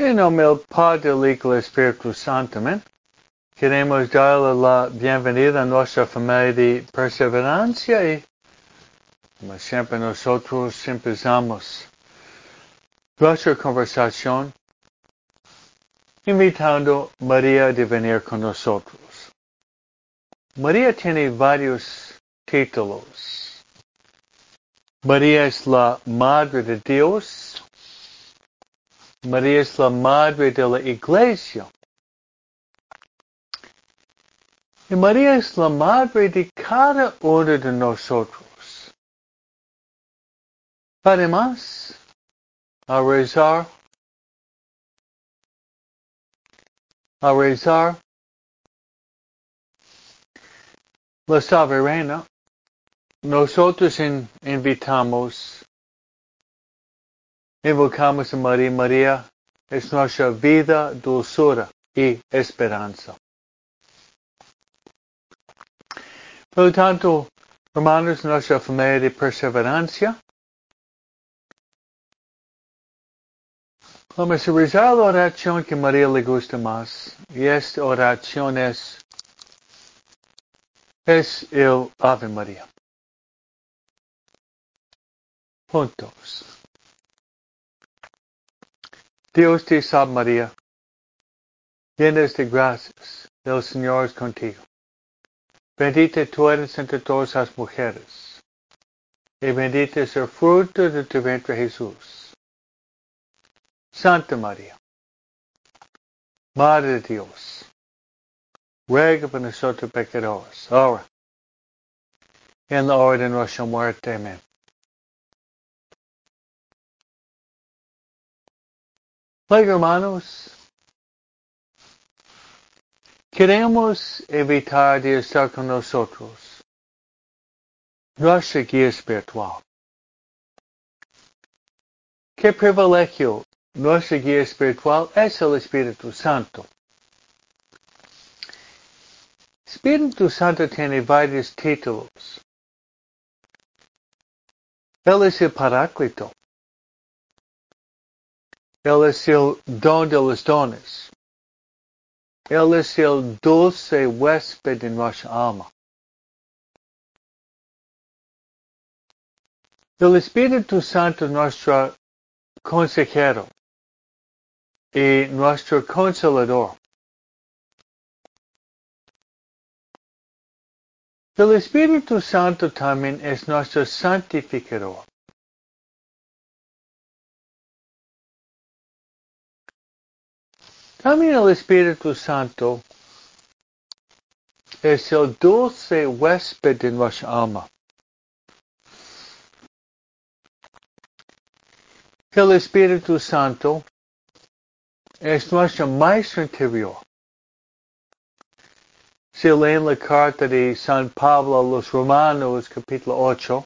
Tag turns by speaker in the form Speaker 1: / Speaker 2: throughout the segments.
Speaker 1: En Hijo y del Espíritu Santo, amén. Queremos darle la bienvenida a nuestra familia de perseverancia y, como siempre, nosotros empezamos nuestra conversación invitando a María a venir con nosotros. María tiene varios títulos. María es la Madre de Dios. María es la Madre de la Iglesia. Y María es la Madre de cada uno de nosotros. Además, a rezar, a rezar, la soberana, nosotros in, invitamos, invocamos a María. María es nuestra vida, dulzura y esperanza. Por lo tanto, hermanos, nuestra familia de perseverancia, vamos a rezar la oración que María le gusta más. Y esta oración es es el Ave María. Juntos. Dios te salve María, llena de gracias, el Señor es contigo. Bendita tú eres entre todas las mujeres, y bendito es el fruto de tu vientre Jesús. Santa María, Madre de Dios, ruega por nosotros pecadores, ahora, en la hora de nuestra muerte. Amén. Luego, hermanos, queremos evitar de estar con nosotros nuestra guía espiritual. Qué privilegio nuestra guía espiritual es el Espíritu Santo. Espíritu Santo tiene varios títulos. Él es el Paráclito. Él es el don de los dones. Él es el dulce huésped de nuestra alma. El Espíritu Santo es nuestro consejero y nuestro consolador. El Espíritu Santo también es nuestro santificador. También el Espíritu Santo es el dulce huésped de nuestra alma. El Espíritu Santo es nuestro maestro interior. Si leen la carta de San Pablo a los Romanos, capítulo 8,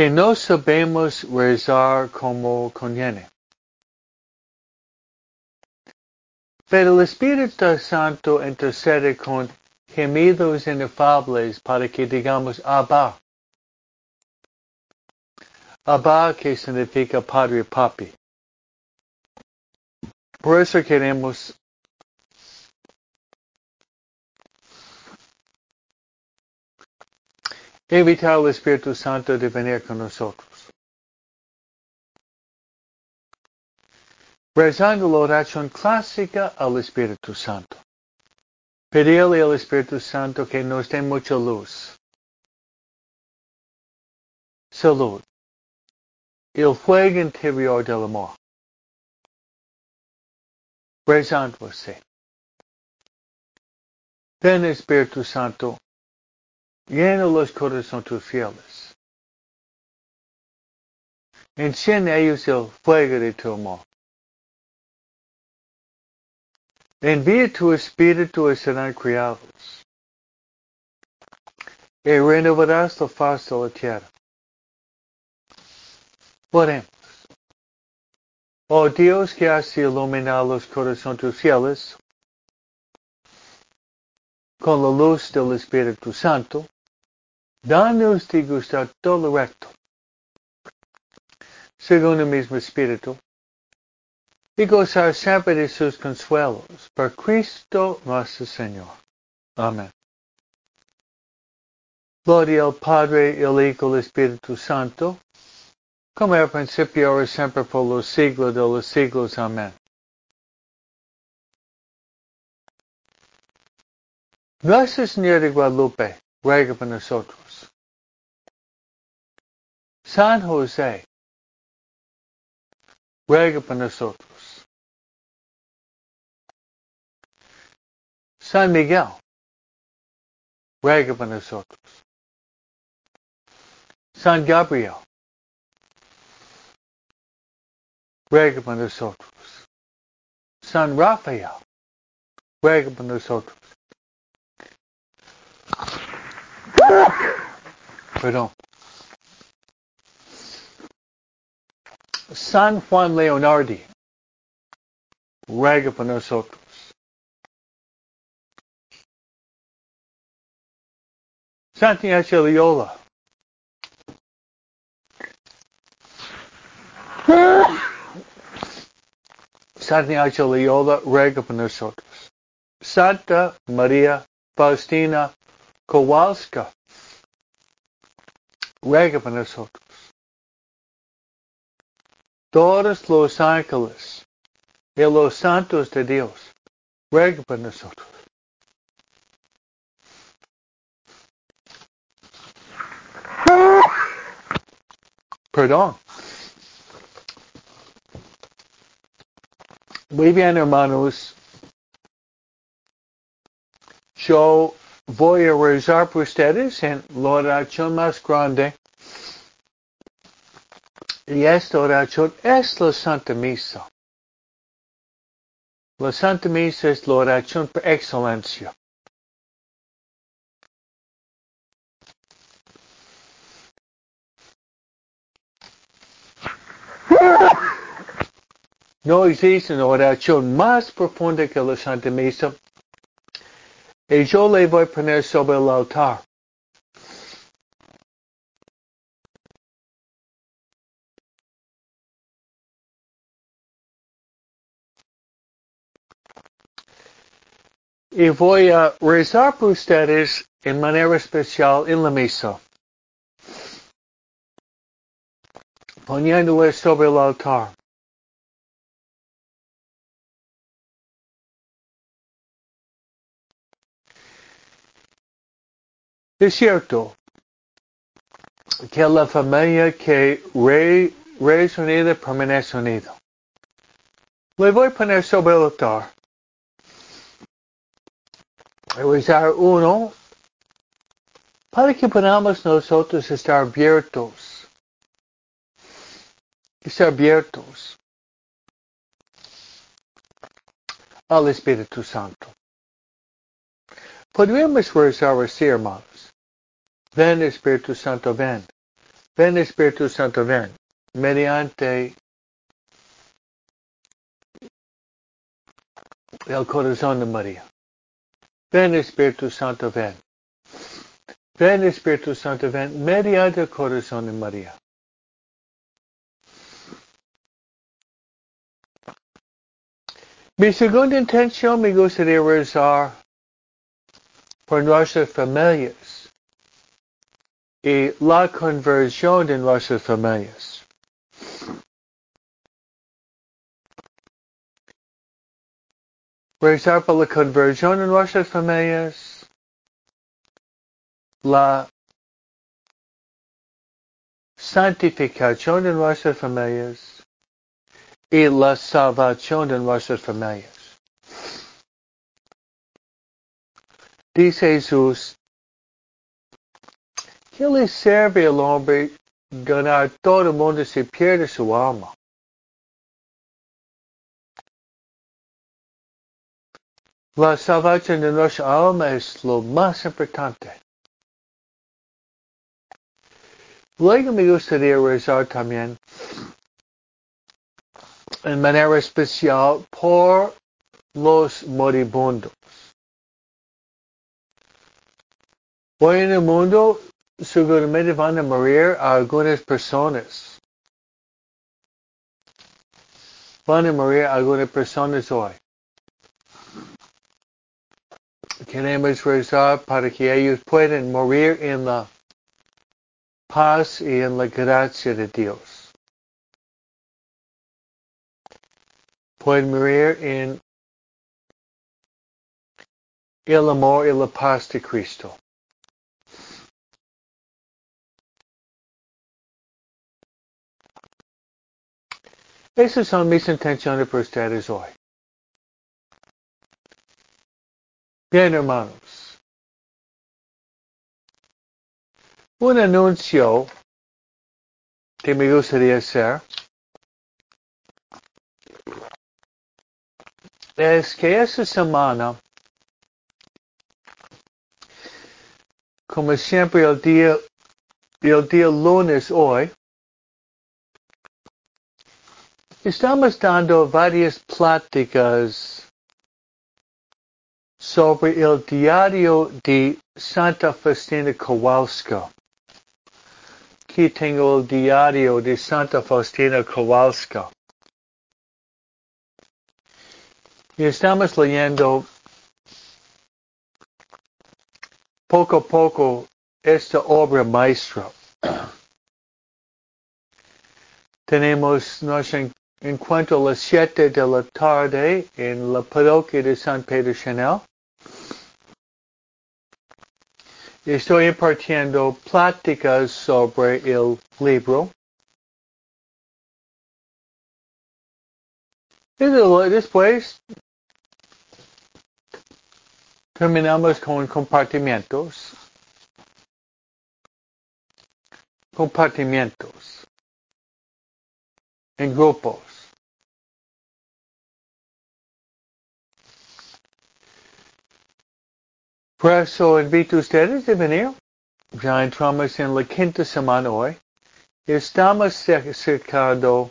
Speaker 1: que no sabemos rezar como conviene. Pero el Espíritu Santo intercede con gemidos inefables para que digamos Abba. Abba que significa Padre Papi. Por eso queremos invitar al Espíritu Santo de venir con nosotros. Rezando la oración clásica al Espíritu Santo. Pedirle al Espíritu Santo que nos dé mucha luz. Salud. El fuego interior del amor. Rezando así. Ven Espíritu Santo, llena los corazones fieles. Enciende ellos el fuego de tu amor. Envía tu espíritu y serán criados. Y renovarás la faz de la tierra. Oremos. Oh Dios que has iluminado los corazones fieles con la luz del Espíritu Santo, danos de gustar todo recto según el mismo Espíritu, y gozar siempre de sus consuelos, por Cristo nuestro Señor. Amén. Gloria al Padre, el Hijo, el Espíritu Santo, como era principio, ahora siempre, por los siglos de los siglos. Amén. Nuestra Señora de Guadalupe, ruega por nosotros. San José, ruega por nosotros. San Miguel, ruega por nosotros. San Gabriel, ruega por nosotros. San Rafael, ruega por nosotros. Perdón. San Juan Leonardi, ruega por nosotros. Santa Ignacio Loyola. Santa Ignacio ruega por nosotros. Santa María Faustina Kowalska, ruega por nosotros. Todos los ángeles y los santos de Dios, ruega por nosotros. Perdón. Muy bien, hermanos. Yo voy a rezar por ustedes en la oración más grande. Y esta oración es la Santa Misa. La Santa Misa es la oración por excelencia. No existe una oración más profunda que la Santa Misa. Y yo le voy a poner sobre el altar. Y voy a rezar por ustedes en manera especial en la misa. Poniéndole sobre el altar. Es cierto que la familia que re, es unida permanece unida. Le voy a poner sobre el altar. Rezar uno para que podamos nosotros estar abiertos. Estar abiertos al Espíritu Santo. Podríamos rezar así, hermanos. Ven Espíritu Santo, ven. Ven Espíritu Santo, ven. Mediante el corazón de María. Ven Espíritu Santo, ven. Ven Espíritu Santo, ven. Mediante el corazón de María. Mi segunda intención me gustaría rezar por nuestras familias y la conversión de nuestras familias. Rezar por la conversión de nuestras familias, la santificación de nuestras familias y la salvación de nuestras familias. Dice Jesús, ¿Qué le sirve al hombre ganar todo el mundo si pierde su alma? La salvación de nuestra alma es lo más importante. Luego me gustaría rezar también en manera especial por los moribundos. Hoy en el mundo seguramente van a morir algunas personas. van a morir algunas personas hoy. Queremos rezar para que ellos puedan morir en la paz y en la gracia de Dios. Pueden morir en el amor y la paz de Cristo. Esas son mis intenciones para ustedes hoy. Bien, hermanos. Un anuncio que me gustaría hacer es que esta semana, como siempre el día, el día lunes hoy, Estamos dando varias pláticas sobre el diario de Santa Faustina Kowalska. Aquí tengo el diario de Santa Faustina Kowalska. Y estamos leyendo poco a poco esta obra maestra. Tenemos nos en cuanto a las 7 de la tarde en la parroquia de San Pedro Chanel. Estoy impartiendo pláticas sobre el libro. Y después terminamos con compartimentos. Compartimentos. En grupos. Por eso invito a ustedes a venir. Ya entramos en la quinta semana hoy. Estamos sacando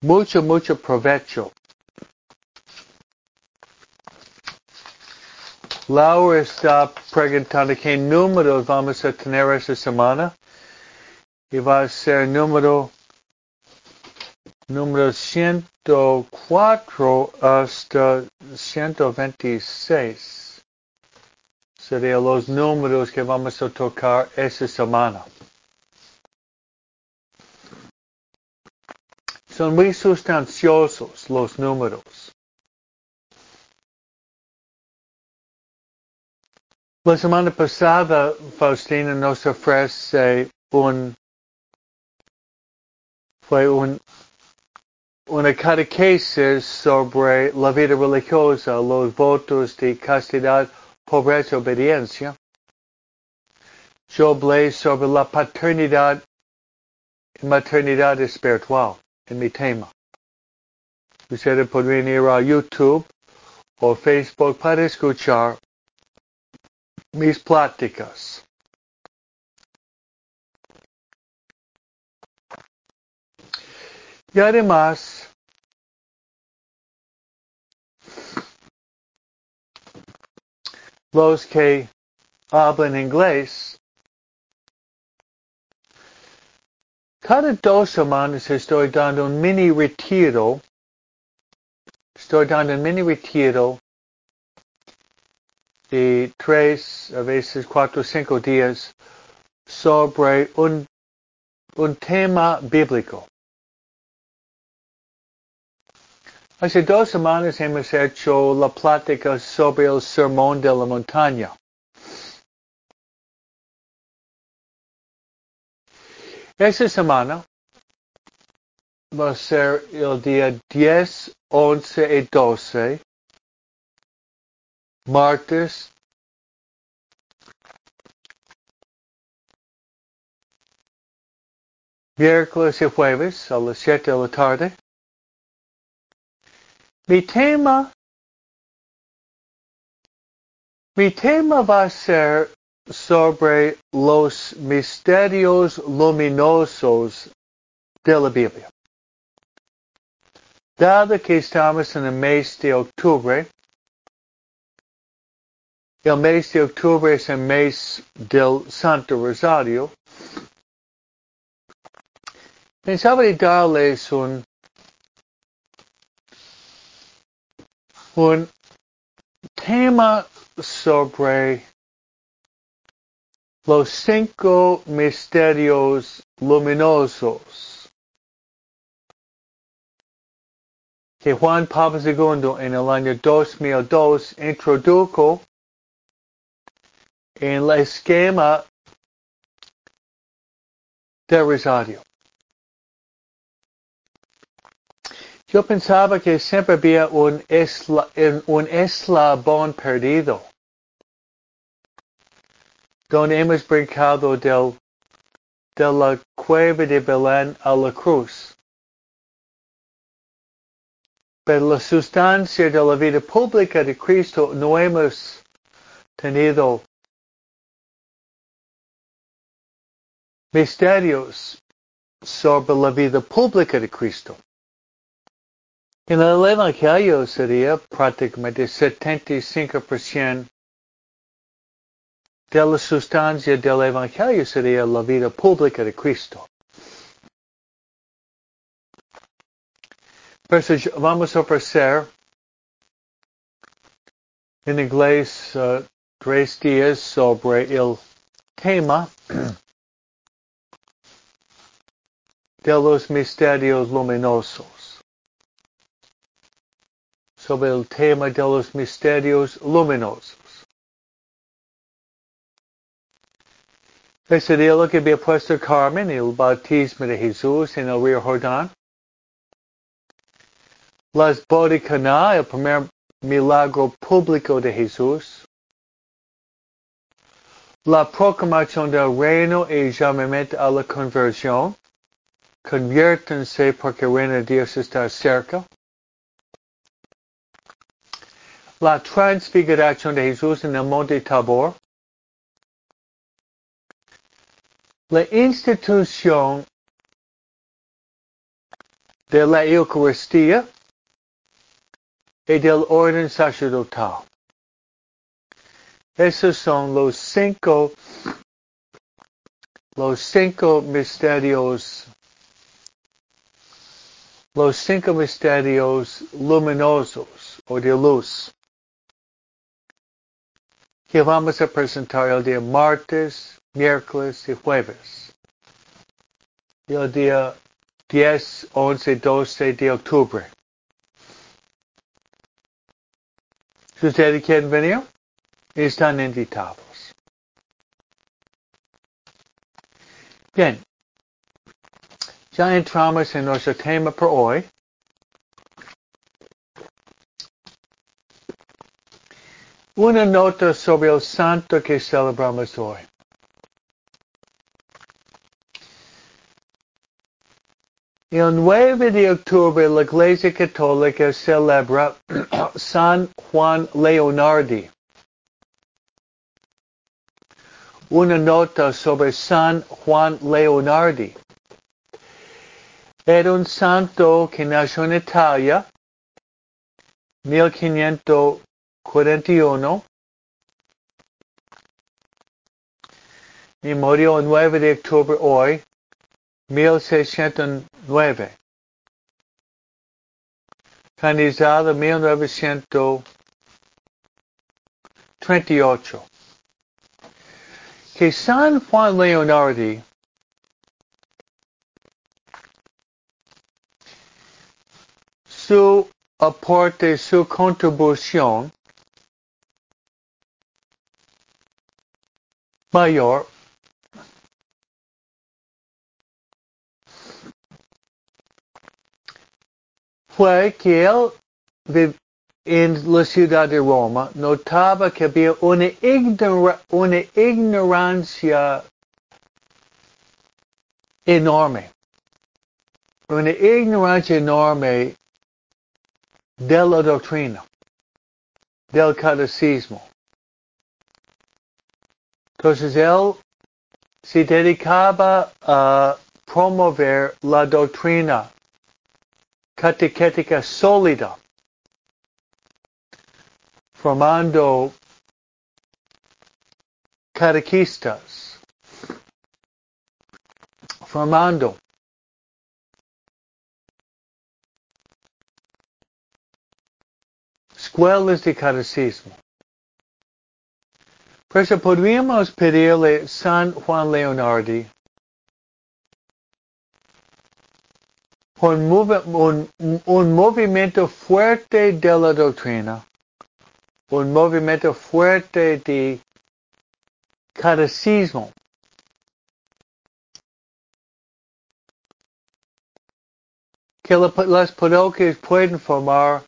Speaker 1: mucho, mucho provecho. Laura está preguntando qué números vamos a tener esta semana. Va a ser número, número 104 hasta 126 serían los números que vamos a tocar esta semana. Son muy sustanciosos los números. La semana pasada, Faustina nos ofrece un, fue un, una catequesis sobre la vida religiosa, los votos de castidad pobreza, obediencia. Yo hablé sobre la paternidad y maternidad espiritual en mi tema. Ustedes podrían ir a YouTube o Facebook para escuchar mis pláticas. Y además, los que hablan inglés, cada dos semanas estoy dando un mini retiro, estoy dando un mini retiro de tres, a veces cuatro, cinco días sobre un, un tema bíblico. Hace dos semanas hemos hecho la plática sobre el sermón de la montaña. Esta semana va a ser el día 10, 11 y 12, martes, miércoles y jueves a las 7 de la tarde. Mi tema, mi tema va a ser sobre los misterios luminosos de la Biblia. Dado que estamos en el mes de octubre, el mes de octubre es el mes del Santo Rosario, pensaba darles un un tema sobre los cinco misterios luminosos que Juan Pablo II en el año 2002 introdujo en el esquema del rosario. Yo pensaba que siempre había un, esla, un eslabón perdido, donde hemos brincado del, de la cueva de Belén a la cruz. Pero la sustancia de la vida pública de Cristo no hemos tenido misterios sobre la vida pública de Cristo. En el Evangelio sería prácticamente 75% de la sustancia del Evangelio sería la vida pública de Cristo. Vamos a ofrecer en inglés uh, tres días sobre el tema de los misterios luminosos sobre el tema de los misterios luminosos. Ese lo que había puesto Carmen, el bautismo de Jesús en el río Jordán. Las bodas el primer milagro público de Jesús. La proclamación del reino y llamamiento a la conversión. Conviértanse porque el reino de Dios está cerca. La transfiguración de Jesús en el monte Tabor, la institución de la Eucaristía y del orden sacerdotal. Esos son los cinco, los cinco misterios, los cinco misterios luminosos o de luz que vamos a presentar el día martes, miércoles y jueves. Y el día 10, 11, 12 de octubre. Si ustedes quieren venir, están invitados. Bien, ya entramos en nuestro tema por hoy. Una nota sobre el santo que celebramos hoy. El 9 de octubre la Iglesia Católica celebra San Juan Leonardi. Una nota sobre San Juan Leonardi. Era un santo que nació en Italia 1500 41 y murió el 9 de octubre hoy, 1609. Canizado 1938. Que San Juan Leonardi su aporte, su contribución mayor fue que él en la ciudad de Roma notaba que había una, ignorancia enorme, una ignorancia enorme de la doctrina, del catecismo. Entonces él se dedicaba a uh, promover la doctrina catequética sólida, formando catequistas, formando escuelas de catecismo. Por eso podríamos pedirle San Juan Leonardi un movimiento fuerte de la doctrina, un movimiento fuerte de catecismo. Que las parroquias pueden formar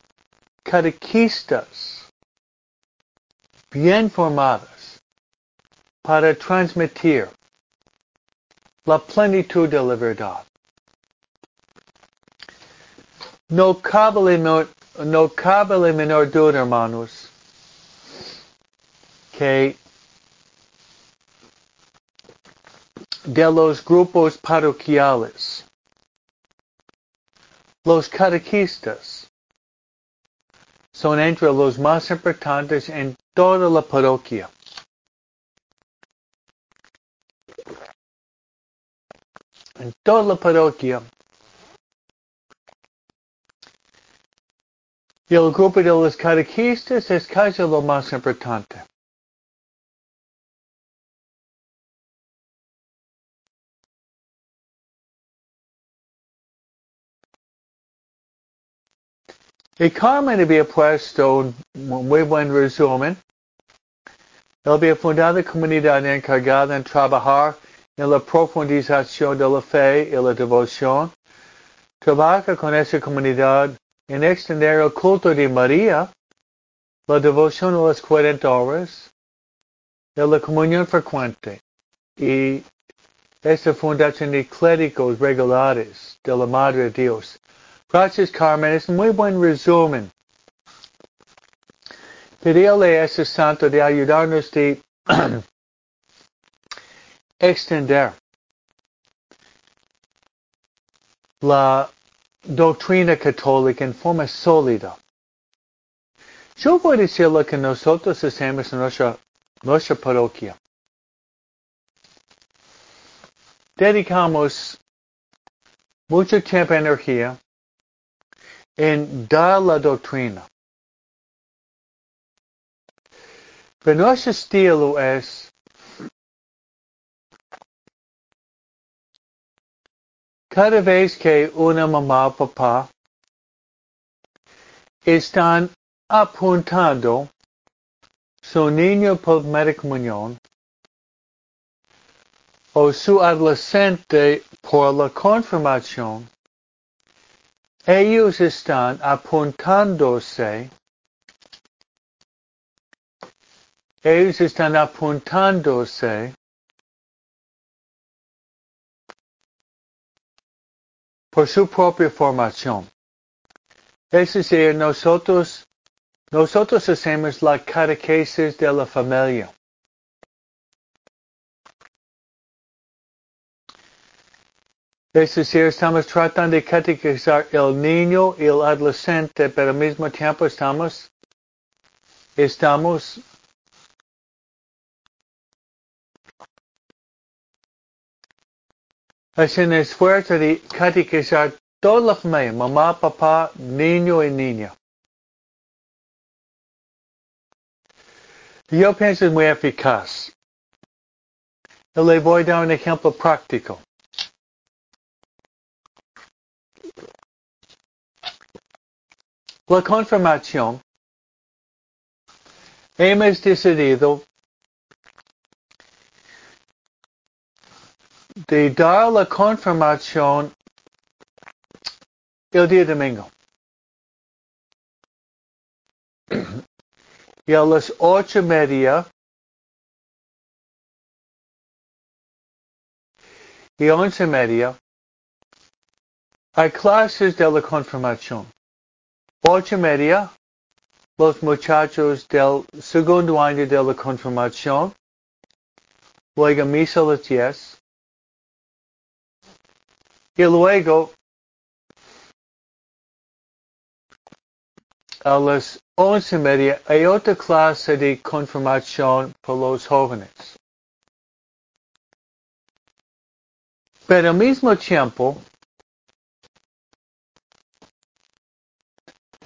Speaker 1: catequistas bien formadas para transmitir la plenitud de la verdad. No cabe, no cabe menor duda, hermanos, que de los grupos parroquiales, los catequistas son entre los más importantes en toda la parroquia. En toda la parroquia Y el grupo de los catequistas es casi lo más importante. Y Carmen había puesto un muy buen resumen. Él había fundado comunidad encargada en trabajar en la profundización de la fe y la devoción. Trabaja con esa comunidad en extender el culto de María, la devoción a las 40 horas, de la comunión frecuente y esta fundación de clérigos regulares de la Madre de Dios. Gracias Carmen, es muy buen resumen. Pedirle a ese santo de ayudarnos de extender la doctrina católica en forma sólida. Yo voy a decir lo que nosotros hacemos en nuestra, nuestra parroquia. Dedicamos mucho tiempo y energía en dar la doctrina. Pero nuestro estilo es Cada vez que una mamá papá están apuntando su niño por comunión o su adolescente por la confirmación, ellos están apuntándose, ellos están apuntándose por su propia formación. Es decir, nosotros, nosotros hacemos la catequesis de la familia. Es decir, estamos tratando de catequizar el niño y el adolescente, pero al mismo tiempo estamos, estamos Es un esfuerzo de catequizar toda la familia, mamá, papá, niño y niña. Yo pienso muy eficaz. Yo le voy a dar un ejemplo práctico. La confirmación. Hemos decidido de dar la confirmación el día domingo. y a las ocho y media y once y media hay clases de la confirmación. Ocho y media, los muchachos del segundo año de la confirmación. Luego misa a las diez. Y luego, a las once y media, hay otra clase de confirmación por los jóvenes. Pero al mismo tiempo,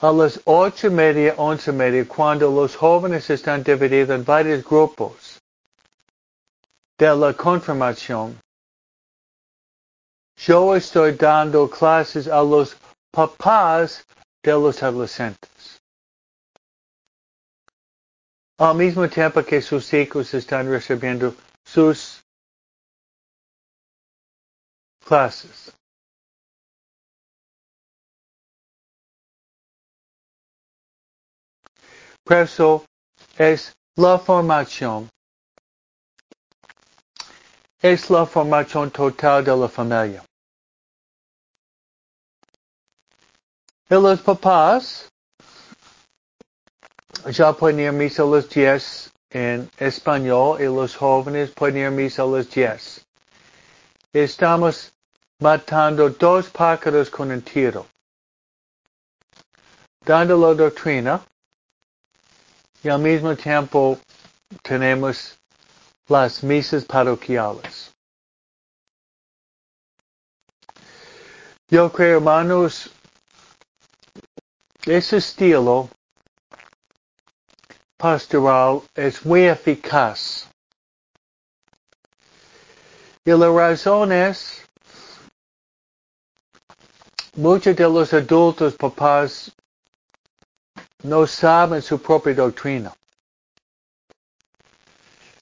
Speaker 1: a las ocho y media, once y media, cuando los jóvenes están divididos en varios grupos de la confirmación, yo estoy dando clases a los papás de los adolescentes. Al mismo tiempo que sus hijos están recibiendo sus clases. Por eso es la formación. Es la formación total de la familia. Y los papás ya pueden ir a misa a las 10 en español y los jóvenes pueden ir a misa a las 10. Estamos matando dos pájaros con un tiro. Dando la doctrina y al mismo tiempo tenemos las misas parroquiales. Yo creo, hermanos, ese estilo pastoral es muy eficaz. Y la razón es, muchos de los adultos papás no saben su propia doctrina.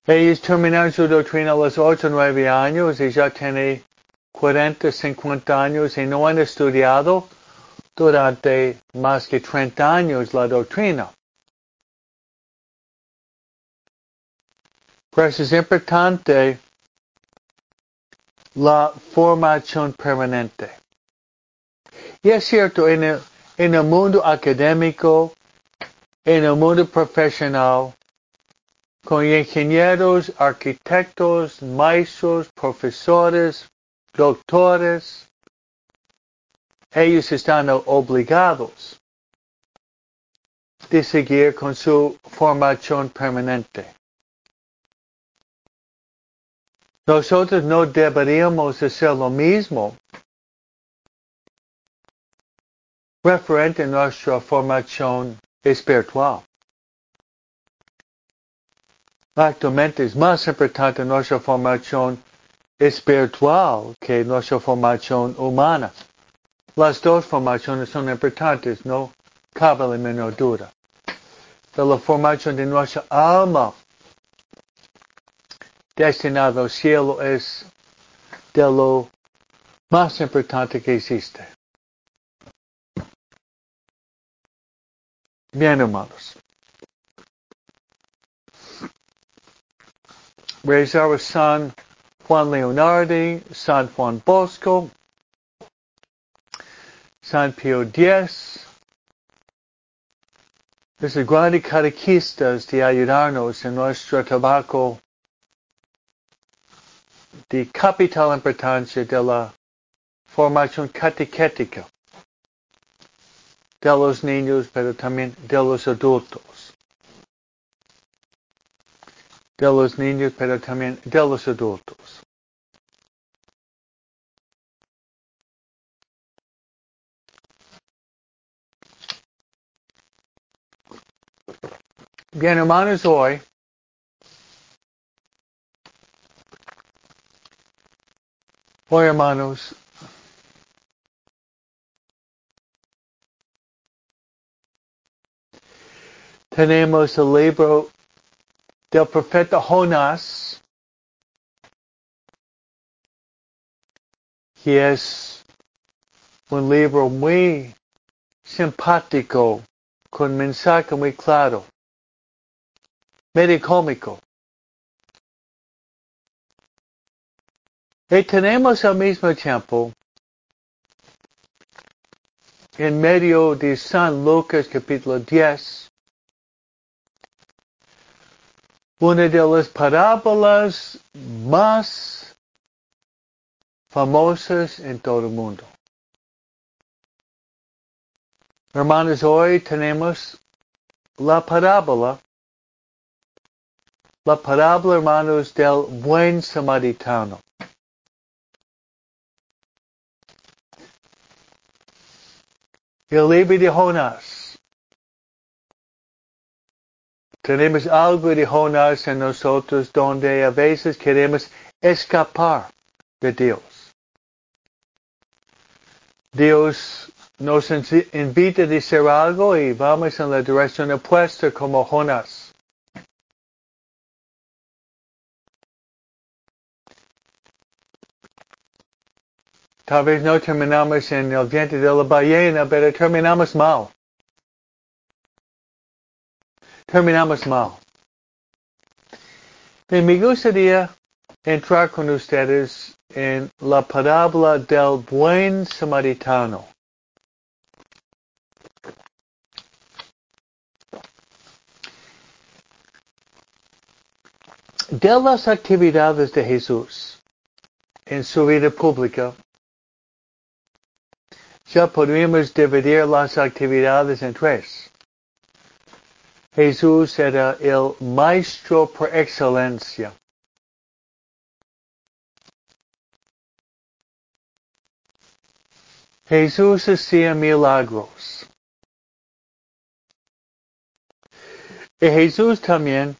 Speaker 1: Ellos terminan su doctrina a los 8 o 9 años y ya tienen 40, 50 años y no han estudiado durante más que 30 años la doctrina. Por eso es importante la formación permanente. Y es cierto, en el, en el mundo académico, en el mundo profesional, con ingenieros, arquitectos, maestros, profesores, doctores, ellos están obligados de seguir con su formación permanente. Nosotros no deberíamos hacer lo mismo referente a nuestra formación espiritual. Actualmente es más importante nuestra formación espiritual que nuestra formación humana. Las dos formaciones son importantes, no cabe la menor duda. Pero la formación de nuestra alma destinada al cielo es de lo más importante que existe. Bien, hermanos. Rezar San Juan Leonardi, San Juan Bosco, San Pio X. Es grandes catequistas de ayudarnos en nuestro trabajo de capital importancia de la formación catequética de los niños, pero también de los adultos. De los niños, pero también de los adultos. Hermanos, hoy hoy hermanos, tenemos el libro del profeta Jonás, que es un libro muy simpático, con mensaje muy claro medio cómico. Y tenemos al mismo tiempo, en medio de San Lucas capítulo 10, una de las parábolas más famosas en todo el mundo. Hermanos, hoy tenemos la parábola la parábola, hermanos, del buen samaritano. El libro de Jonás. Tenemos algo de Jonás en nosotros donde a veces queremos escapar de Dios. Dios nos invita a decir algo y vamos en la dirección opuesta como Jonás. Tal vez no terminamos en el vientre de la ballena, pero terminamos mal. Terminamos mal. Y me gustaría entrar con ustedes en la parábola del buen samaritano. De las actividades de Jesús en su vida pública, ya podríamos dividir las actividades en tres. Jesús era el maestro por excelencia. Jesús hacía milagros. Y Jesús también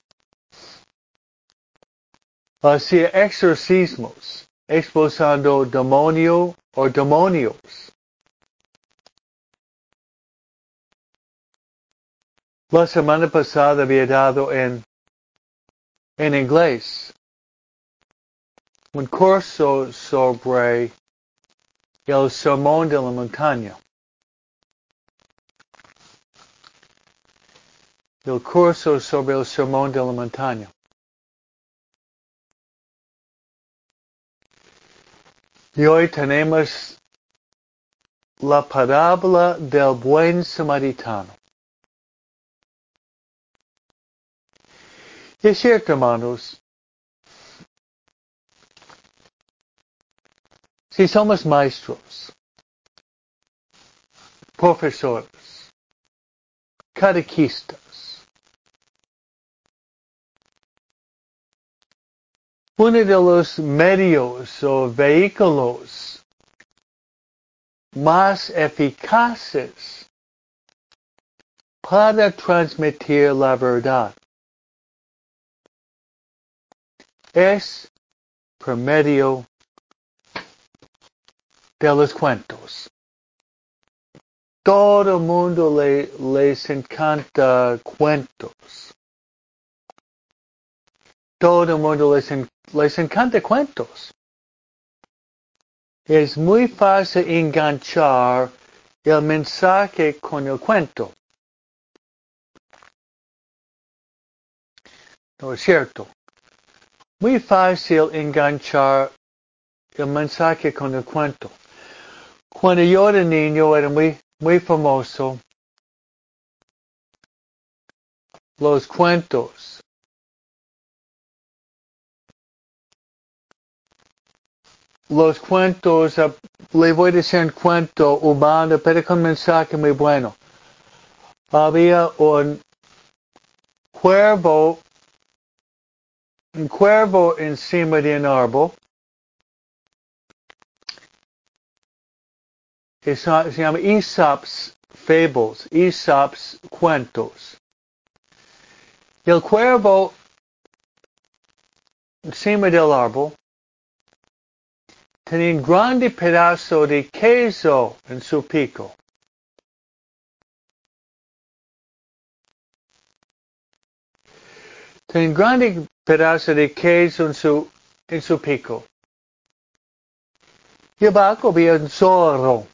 Speaker 1: hacía exorcismos, expulsando demonio o demonios. La semana pasada había dado en, en inglés un curso sobre el sermón de la montaña. El curso sobre el sermón de la montaña. Y hoy tenemos la parábola del buen samaritano. Y es cierto, hermanos, si somos maestros, profesores, catequistas, uno de los medios o vehículos más eficaces para transmitir la verdad es por medio de los cuentos. Todo el mundo le, les encanta cuentos. Todo el mundo les, les encanta cuentos. Es muy fácil enganchar el mensaje con el cuento. ¿No es cierto? Muy fácil enganchar el mensaje con el cuento. Cuando yo era niño era muy, muy famoso los cuentos. Los cuentos, uh, le voy a decir un cuento urbano, pero con mensaje muy bueno. Había un cuervo cuervo encima de un árbol. se llama Aesop's Fables, Aesop's Cuentos. El cuervo encima del árbol tenía un grande pedazo de queso en su pico. Tenía un grande pedazo de queso en su, pico. Y abajo había un zorro.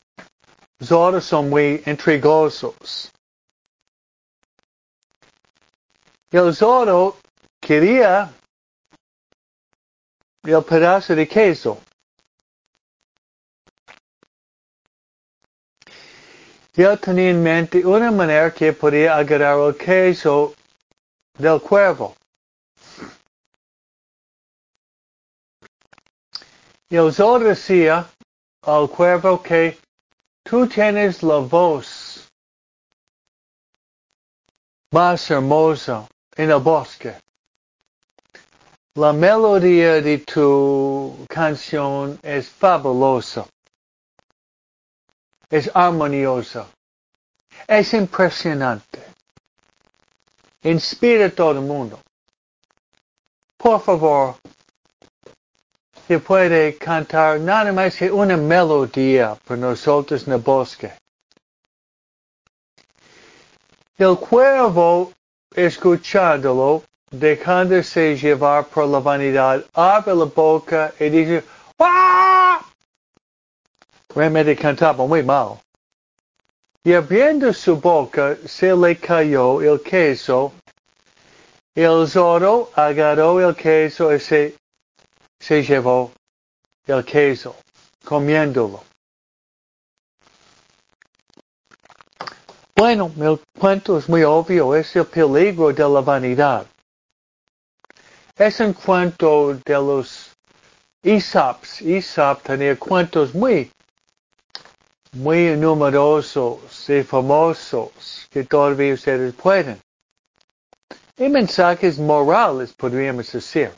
Speaker 1: Zorros son muy intrigosos. El zorro quería el pedazo de queso. Yo tenía en mente una manera que podía agarrar el queso del cuervo. Y el zorro decía al cuervo que tú tienes la voz más hermosa en el bosque. La melodía de tu canción es fabulosa. Es armoniosa. Es impresionante. inspira a todo el mundo. Por favor, se puede cantar nada más que una melodía para nosotros en el bosque. El cuervo, escuchándolo, dejándose llevar por la vanidad, abre la boca y dice, ¡Ah! Realmente cantaba muy mal. Y abriendo su boca se le cayó el queso. El zorro agarró el queso y se, se llevó el queso, comiéndolo. Bueno, el cuento es muy obvio, es el peligro de la vanidad. Es un cuento de los Aesops. Aesop tenía cuentos muy, muy numerosos y famosos que todavía ustedes pueden. Y mensajes morales podríamos decir.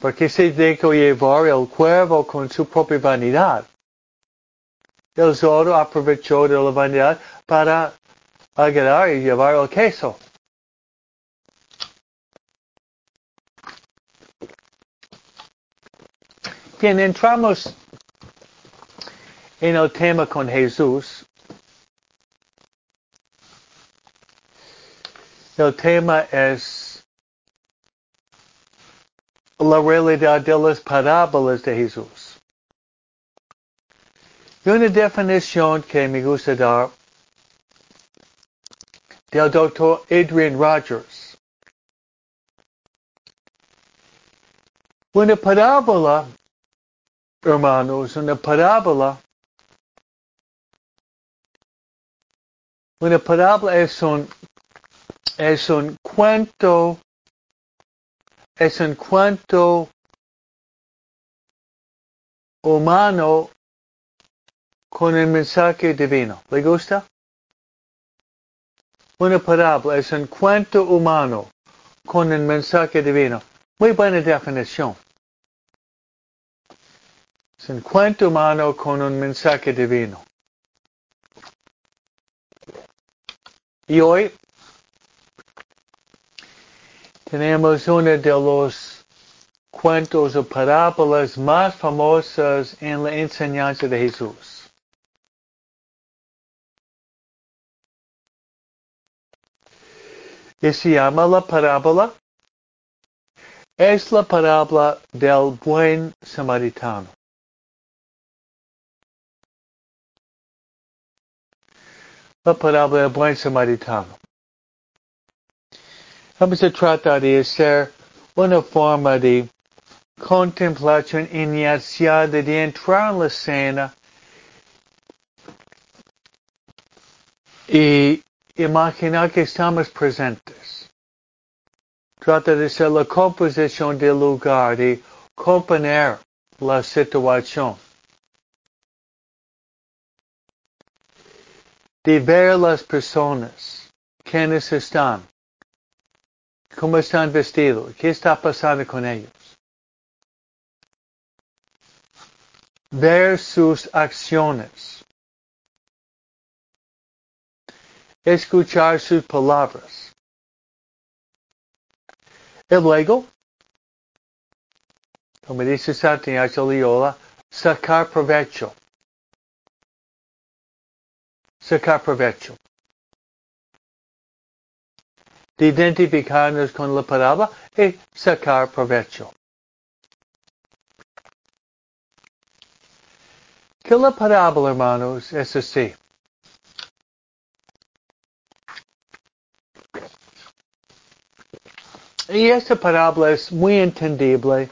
Speaker 1: Porque se dejó llevar el cuervo con su propia vanidad. El zorro aprovechó de la vanidad para agarrar y llevar el queso. Bien, entramos en el tema con Jesús. El tema es la realidad de las parábolas de Jesús. Y una definición que me gusta dar del doctor Adrian Rogers. Una parábola hermanos, una parábola. Una parábola es un, es un cuento, es un cuento humano con el mensaje divino. ¿Le gusta? Una parábola es un cuento humano con el mensaje divino. Muy buena definición. Es un cuento humano con un mensaje divino. Y hoy tenemos uno de los cuentos o parábolas más famosas en la enseñanza de Jesús. Y se llama la parábola. Es la parábola del buen samaritano. la parábola del buen samaritano. Vamos a tratar de hacer una forma de contemplación inicial de entrar en la escena y imaginar que estamos presentes. Trata de hacer la composición del lugar, de componer la situación. de ver las personas, quiénes están, cómo están vestidos, qué está pasando con ellos. Ver sus acciones. Escuchar sus palabras. Y luego, como dice Santiago Loyola, sacar provecho sacar provecho. De identificarnos con la palabra y sacar provecho. Que la parábola, hermanos, es así. Y esta parábola es muy entendible,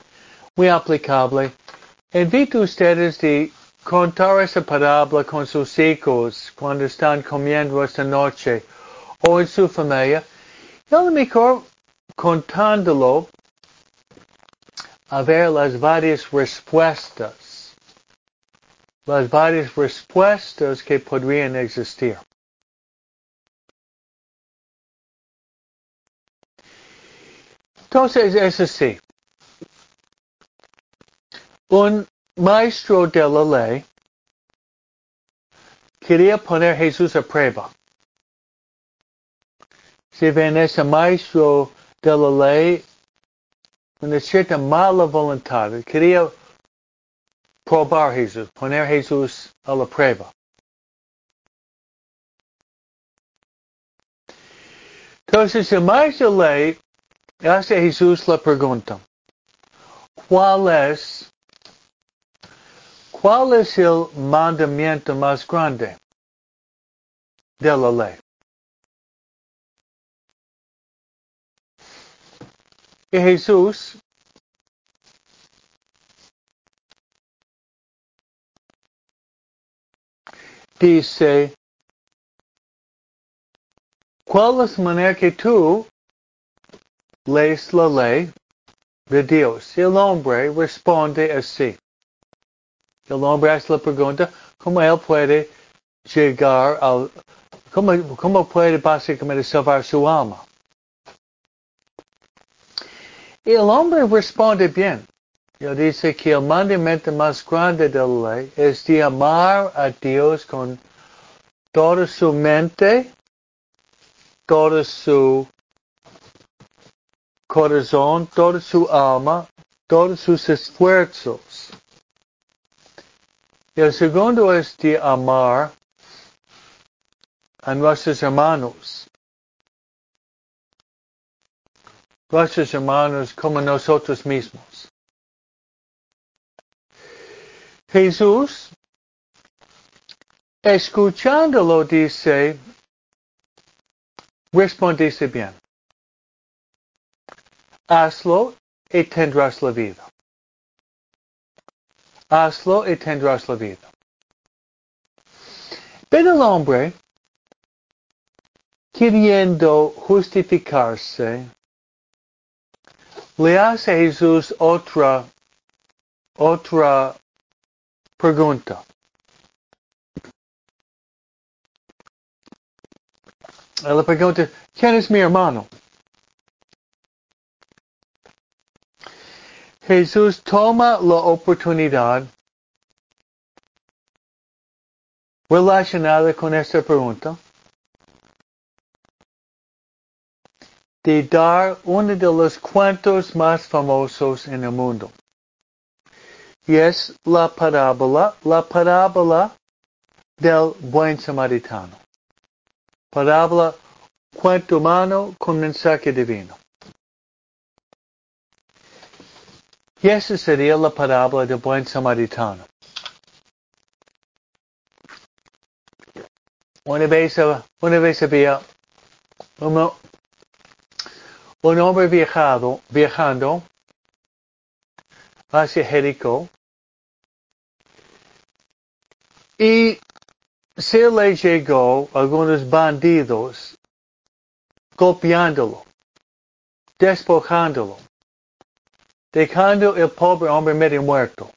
Speaker 1: muy aplicable. Invito a ustedes de contar esa parábola con sus hijos cuando están comiendo esta noche o en su familia, lo mejor contándolo a ver las varias respuestas, las varias respuestas que podrían existir. Entonces es así. Un maestro de la ley quería poner a Jesús a prueba. Si ven ese maestro de la ley, una cierta mala voluntad, quería probar Jesús, poner Jesús a la prueba. Entonces el maestro de ley hace Jesús la pregunta, ¿cuál es, cuál es el mandamiento más grande de la ley? Y Jesús dice, ¿cuál es la manera que tú lees la ley de Dios? Y el hombre responde así. El hombre hace la pregunta, ¿cómo él puede llegar al, cómo, cómo puede básicamente salvar su alma? Y el hombre responde bien. Él dice que el mandamiento más grande de la ley es de amar a Dios con toda su mente, todo su corazón, toda su alma, todos sus esfuerzos. El segundo es de amar a nuestros hermanos. Nuestros hermanos como nosotros mismos. Jesús, escuchándolo, dice, respondiste bien. Hazlo y tendrás la vida. Hazlo y tendrás la vida. Pero el hombre, queriendo justificarse, le hace a Jesús otra, otra pregunta. Le pregunta, ¿quién es mi hermano? Jesús toma la oportunidad relacionada con esta pregunta de dar uno de los cuentos más famosos en el mundo. Y es la parábola, la parábola del buen samaritano. Parábola, cuento humano con mensaje divino. Y esa sería la parábola del buen samaritano. Una vez, una había hombre viajado, viajando hacia Jericó y se le llegó algunos bandidos golpeándolo, despojándolo, dejando el pobre hombre medio muerto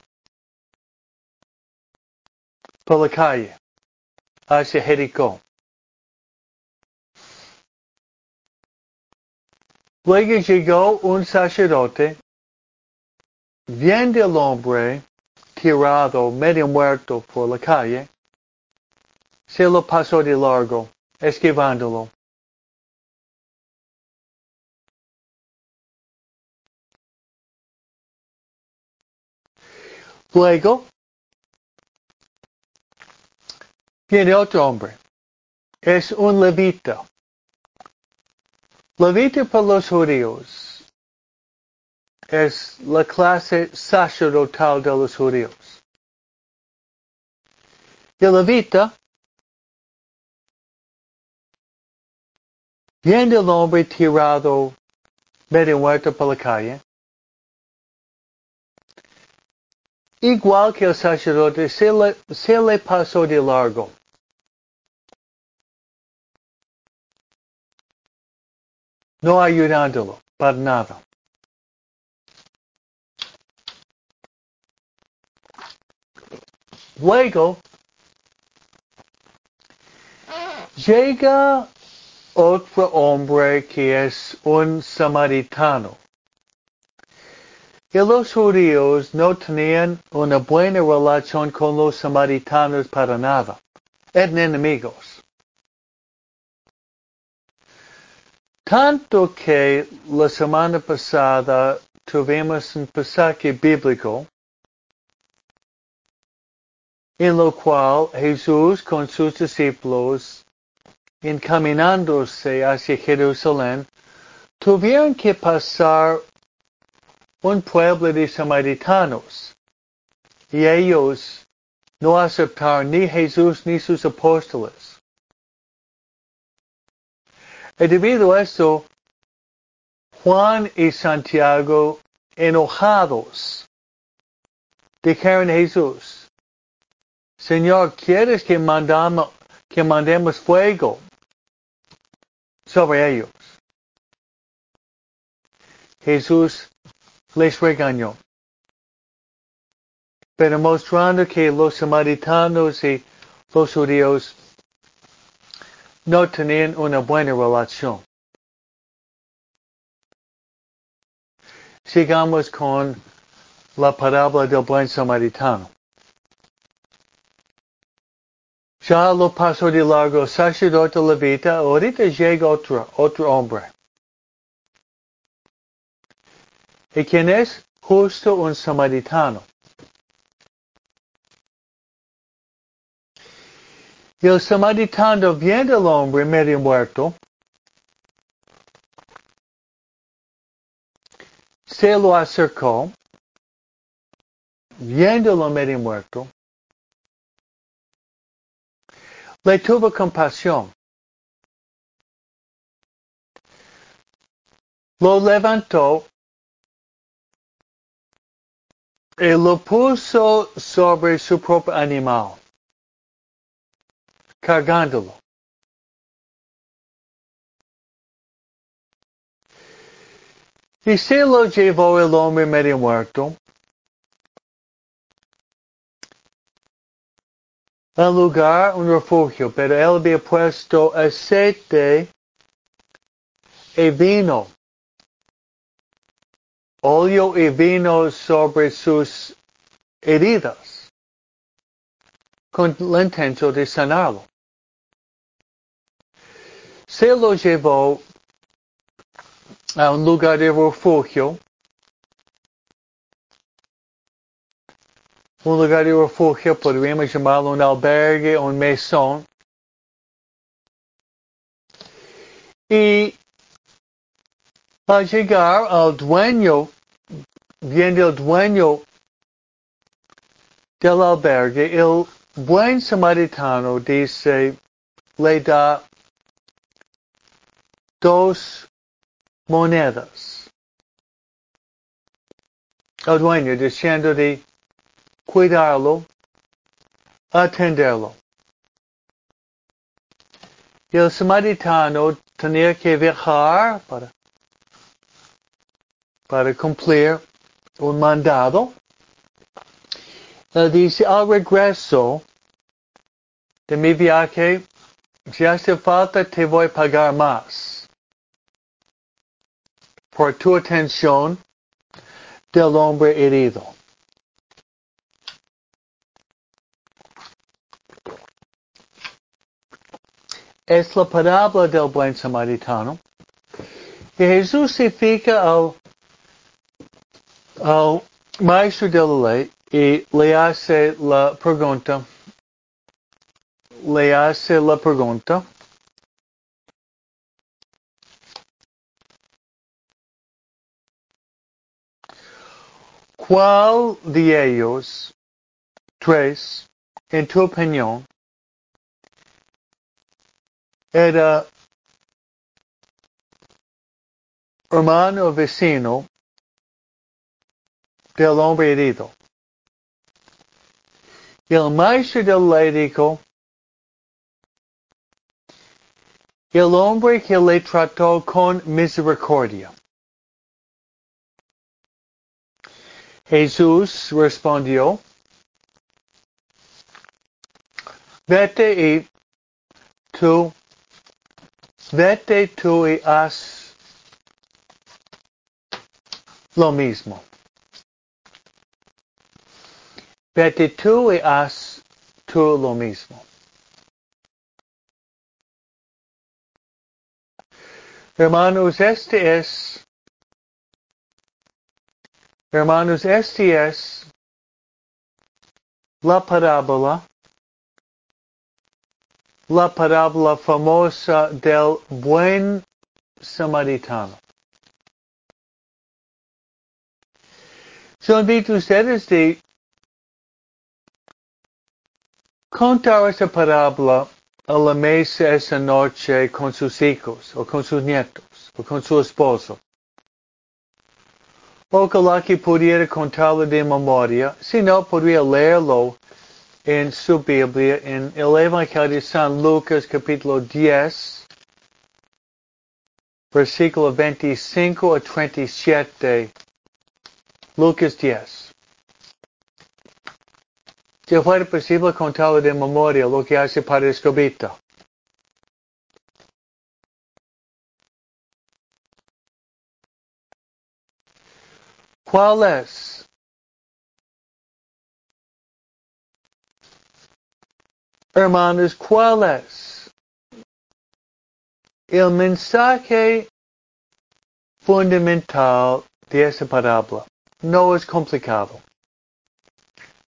Speaker 1: por la calle hacia Jericó. Luego llegó un sacerdote, viendo el hombre tirado, medio muerto por la calle, se lo pasó de largo, esquivándolo. Luego, viene otro hombre. Es un levita. Levita para los judíos es la clase sacerdotal de los judíos. El levita, viendo el hombre tirado medio muerto por la calle, igual que el sacerdote, se le, se le pasó de largo. No ayudándolo para nada. Luego, llega otro hombre que es un samaritano. Y los judíos no tenían una buena relación con los samaritanos para nada. Eran enemigos. Tanto que la semana pasada tuvimos un pasaje bíblico en lo cual Jesús con sus discípulos, encaminándose hacia Jerusalén, tuvieron que pasar un pueblo de samaritanos y ellos no aceptaron ni Jesús ni sus apóstoles. Y debido a eso, Juan y Santiago, enojados, dijeron a Jesús, Señor, ¿quieres que, mandamos, que mandemos fuego sobre ellos? Jesús les regañó, pero mostrando que los samaritanos y los judíos no tenían una buena relación. Sigamos con la parábola del buen samaritano. Ya lo pasó de largo sacerdote levita, ahorita llega otro, otro hombre. ¿Y quién es? Justo un samaritano. Y el samaritano viendo al hombre medio muerto, se lo acercó, viéndolo medio muerto, le tuvo compasión. Lo levantó y lo puso sobre su propio animal, cargándolo. Y se lo llevó el hombre medio muerto al lugar un refugio, pero él había puesto aceite y vino, óleo y vino sobre sus heridas, con la intención de sanarlo. Se lo llevó a un lugar de refugio, un lugar de refugio, podríamos llamarlo un albergue, un mesón. Y al llegar al dueño, viendo el dueño del albergue, el buen samaritano dice, le da dos monedas. El dueño diciendo de cuidarlo, atenderlo. Y el samaritano tenía que viajar para, para cumplir un mandado. Él dice, al regreso de mi viaje, si hace falta te voy a pagar más por tu atención del hombre herido. es la parábola del buen samaritano. Y Jesús se fija al, al maestro la ley y le hace la pregunta, le hace la pregunta, ¿cuál de ellos, tres, en tu opinión, era hermano vecino del hombre herido. El maestro del ley dijo, el hombre que le trató con misericordia. Jesús respondió, vete y tú Vete tú y haz lo mismo. Vete tú y haz tú lo mismo. Hermanos, este es, hermanos, este es la parábola, la parábola famosa del buen samaritano. Son invito ustedes de contar esa parábola a la mesa esa noche con sus hijos, o con sus nietos, o con su esposo. Ojalá que pudiera contarlo de memoria, si no, podría leerlo en su Biblia, en el Evangelio de San Lucas capítulo 10, versículo 25 a 37. Lucas 10. Si fuera posible contarlo de memoria, lo que hace para Escobito. ¿Cuál es? Hermanos, ¿cuál es? El mensaje fundamental de esa parábola no es complicado.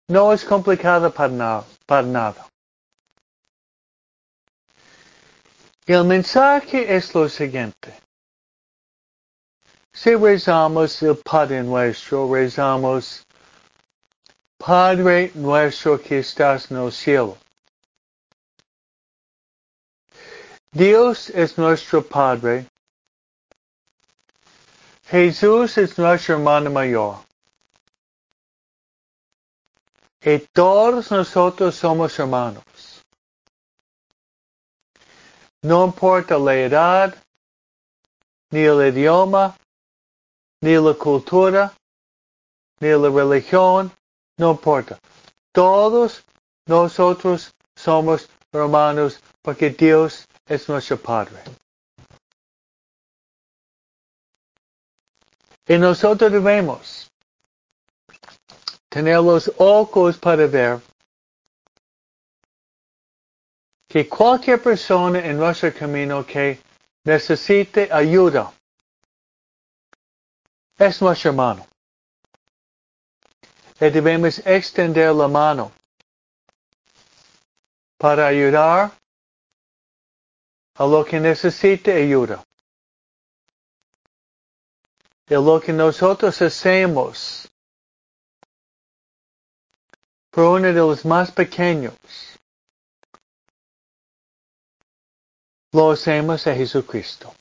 Speaker 1: No es complicado para nada. El mensaje es lo siguiente. Si rezamos el Padre nuestro, rezamos Padre nuestro que estás en el cielo. Dios es nuestro Padre. Jesús es nuestro hermano mayor. Y todos nosotros somos hermanos. No importa la edad, ni el idioma, ni la cultura, ni la religión, no importa. Todos nosotros somos hermanos porque Dios es nuestro Padre. Y nosotros debemos tener los ojos para ver que cualquier persona en nuestro camino que necesite ayuda es nuestro hermano. Y debemos extender la mano para ayudar a lo que necesite ayuda. Y lo que nosotros hacemos por uno de los más pequeños, lo hacemos a Jesucristo.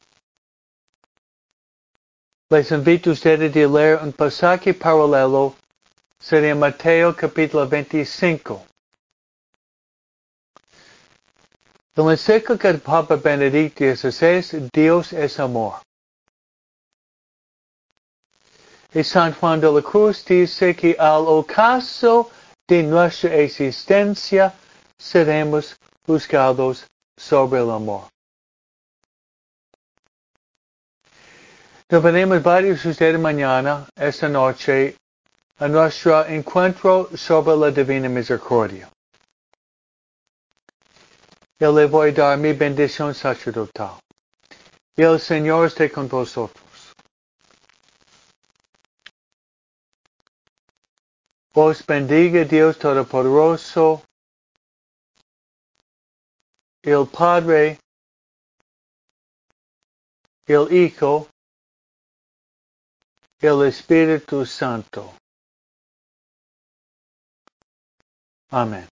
Speaker 1: Les invito a ustedes a leer un pasaje paralelo, sería Mateo capítulo 25. El mensaje que el Papa Benedicto XVI, Dios es amor. Y San Juan de la Cruz dice que al ocaso de nuestra existencia seremos juzgados sobre el amor. Nos veremos varios ustedes mañana, esta noche, a nuestro encuentro sobre la Divina Misericordia. Yo le voy a dar mi bendición sacerdotal. Y el Señor esté con vosotros. Os bendiga Dios Todopoderoso, el Padre, el Hijo, el Espíritu Santo. Amén.